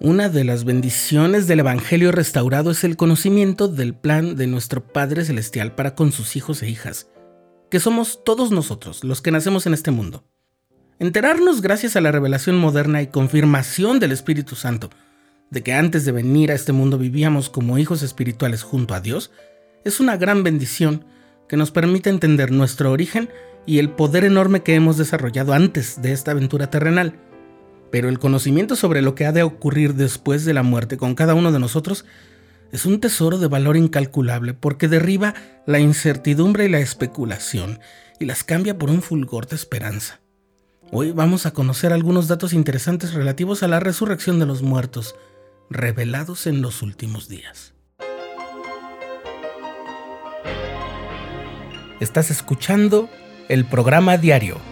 Una de las bendiciones del Evangelio restaurado es el conocimiento del plan de nuestro Padre Celestial para con sus hijos e hijas, que somos todos nosotros, los que nacemos en este mundo. Enterarnos gracias a la revelación moderna y confirmación del Espíritu Santo de que antes de venir a este mundo vivíamos como hijos espirituales junto a Dios, es una gran bendición que nos permite entender nuestro origen y el poder enorme que hemos desarrollado antes de esta aventura terrenal pero el conocimiento sobre lo que ha de ocurrir después de la muerte con cada uno de nosotros es un tesoro de valor incalculable porque derriba la incertidumbre y la especulación y las cambia por un fulgor de esperanza. Hoy vamos a conocer algunos datos interesantes relativos a la resurrección de los muertos, revelados en los últimos días. Estás escuchando el programa diario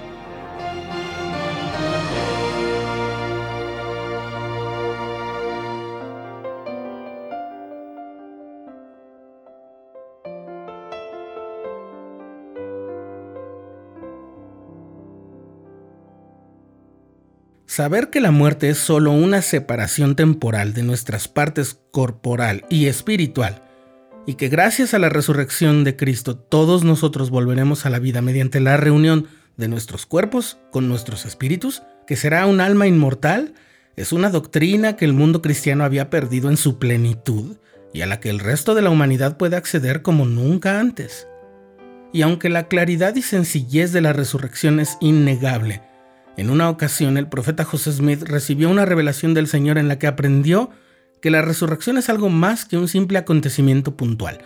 Saber que la muerte es solo una separación temporal de nuestras partes corporal y espiritual, y que gracias a la resurrección de Cristo todos nosotros volveremos a la vida mediante la reunión de nuestros cuerpos con nuestros espíritus, que será un alma inmortal, es una doctrina que el mundo cristiano había perdido en su plenitud y a la que el resto de la humanidad puede acceder como nunca antes. Y aunque la claridad y sencillez de la resurrección es innegable, en una ocasión el profeta José Smith recibió una revelación del Señor en la que aprendió que la resurrección es algo más que un simple acontecimiento puntual.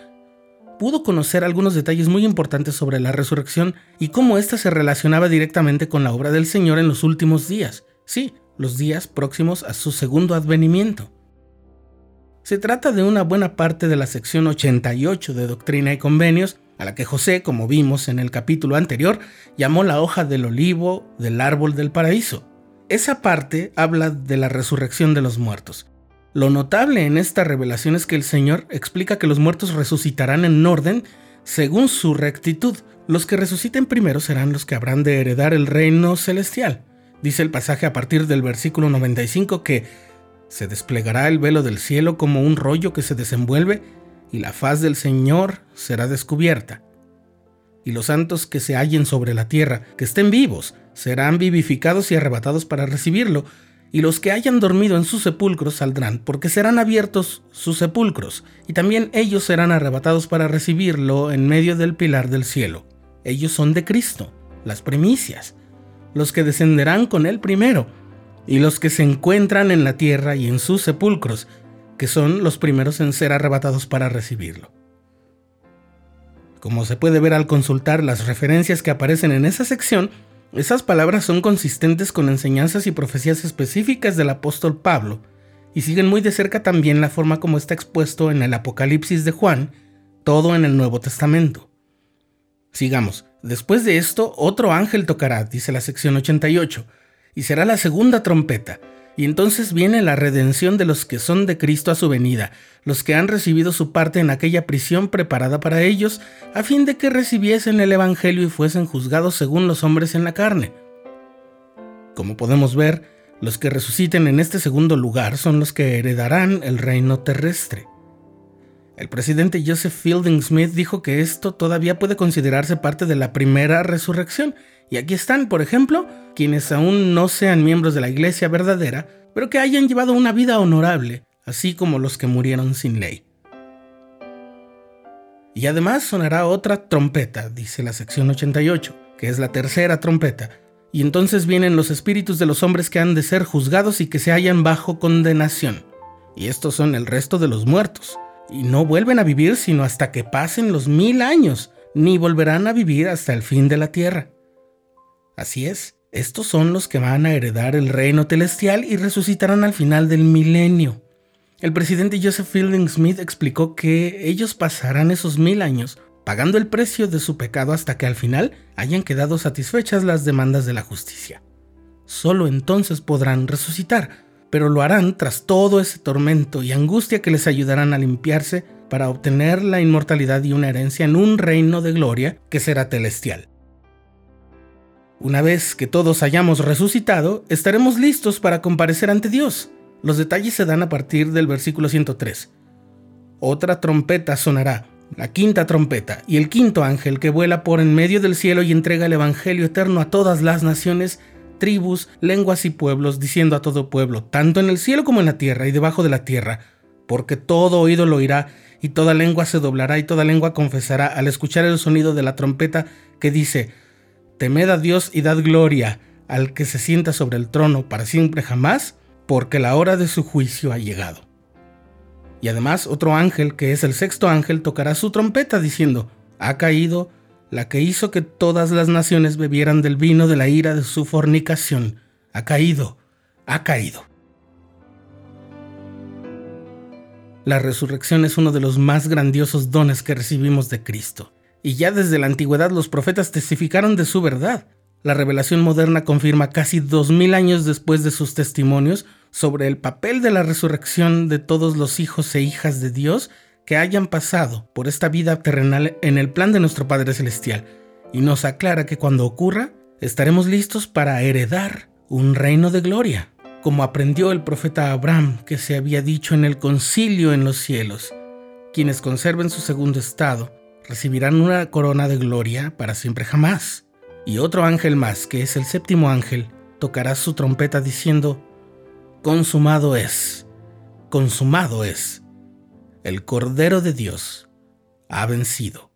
Pudo conocer algunos detalles muy importantes sobre la resurrección y cómo ésta se relacionaba directamente con la obra del Señor en los últimos días, sí, los días próximos a su segundo advenimiento. Se trata de una buena parte de la sección 88 de Doctrina y Convenios a la que José, como vimos en el capítulo anterior, llamó la hoja del olivo del árbol del paraíso. Esa parte habla de la resurrección de los muertos. Lo notable en esta revelación es que el Señor explica que los muertos resucitarán en orden según su rectitud. Los que resuciten primero serán los que habrán de heredar el reino celestial. Dice el pasaje a partir del versículo 95 que se desplegará el velo del cielo como un rollo que se desenvuelve y la faz del Señor será descubierta. Y los santos que se hallen sobre la tierra, que estén vivos, serán vivificados y arrebatados para recibirlo, y los que hayan dormido en sus sepulcros saldrán, porque serán abiertos sus sepulcros, y también ellos serán arrebatados para recibirlo en medio del pilar del cielo. Ellos son de Cristo, las primicias, los que descenderán con él primero, y los que se encuentran en la tierra y en sus sepulcros, que son los primeros en ser arrebatados para recibirlo. Como se puede ver al consultar las referencias que aparecen en esa sección, esas palabras son consistentes con enseñanzas y profecías específicas del apóstol Pablo, y siguen muy de cerca también la forma como está expuesto en el Apocalipsis de Juan, todo en el Nuevo Testamento. Sigamos. Después de esto, otro ángel tocará, dice la sección 88, y será la segunda trompeta, y entonces viene la redención de los que son de Cristo a su venida, los que han recibido su parte en aquella prisión preparada para ellos, a fin de que recibiesen el Evangelio y fuesen juzgados según los hombres en la carne. Como podemos ver, los que resuciten en este segundo lugar son los que heredarán el reino terrestre. El presidente Joseph Fielding Smith dijo que esto todavía puede considerarse parte de la primera resurrección, y aquí están, por ejemplo, quienes aún no sean miembros de la iglesia verdadera, pero que hayan llevado una vida honorable, así como los que murieron sin ley. Y además sonará otra trompeta, dice la sección 88, que es la tercera trompeta, y entonces vienen los espíritus de los hombres que han de ser juzgados y que se hallan bajo condenación. Y estos son el resto de los muertos, y no vuelven a vivir sino hasta que pasen los mil años, ni volverán a vivir hasta el fin de la tierra. Así es, estos son los que van a heredar el reino celestial y resucitarán al final del milenio. El presidente Joseph Fielding Smith explicó que ellos pasarán esos mil años pagando el precio de su pecado hasta que al final hayan quedado satisfechas las demandas de la justicia. Solo entonces podrán resucitar, pero lo harán tras todo ese tormento y angustia que les ayudarán a limpiarse para obtener la inmortalidad y una herencia en un reino de gloria que será celestial. Una vez que todos hayamos resucitado, estaremos listos para comparecer ante Dios. Los detalles se dan a partir del versículo 103. Otra trompeta sonará, la quinta trompeta, y el quinto ángel que vuela por en medio del cielo y entrega el Evangelio eterno a todas las naciones, tribus, lenguas y pueblos, diciendo a todo pueblo, tanto en el cielo como en la tierra y debajo de la tierra, porque todo oído lo oirá, y toda lengua se doblará y toda lengua confesará al escuchar el sonido de la trompeta que dice, Temed a Dios y dad gloria al que se sienta sobre el trono para siempre jamás, porque la hora de su juicio ha llegado. Y además otro ángel, que es el sexto ángel, tocará su trompeta diciendo, ha caído la que hizo que todas las naciones bebieran del vino de la ira de su fornicación. Ha caído, ha caído. La resurrección es uno de los más grandiosos dones que recibimos de Cristo y ya desde la antigüedad los profetas testificaron de su verdad. La revelación moderna confirma casi dos mil años después de sus testimonios sobre el papel de la resurrección de todos los hijos e hijas de Dios que hayan pasado por esta vida terrenal en el plan de nuestro Padre Celestial, y nos aclara que cuando ocurra, estaremos listos para heredar un reino de gloria, como aprendió el profeta Abraham que se había dicho en el concilio en los cielos. Quienes conserven su segundo estado recibirán una corona de gloria para siempre jamás. Y otro ángel más, que es el séptimo ángel, tocará su trompeta diciendo, Consumado es, consumado es. El Cordero de Dios ha vencido.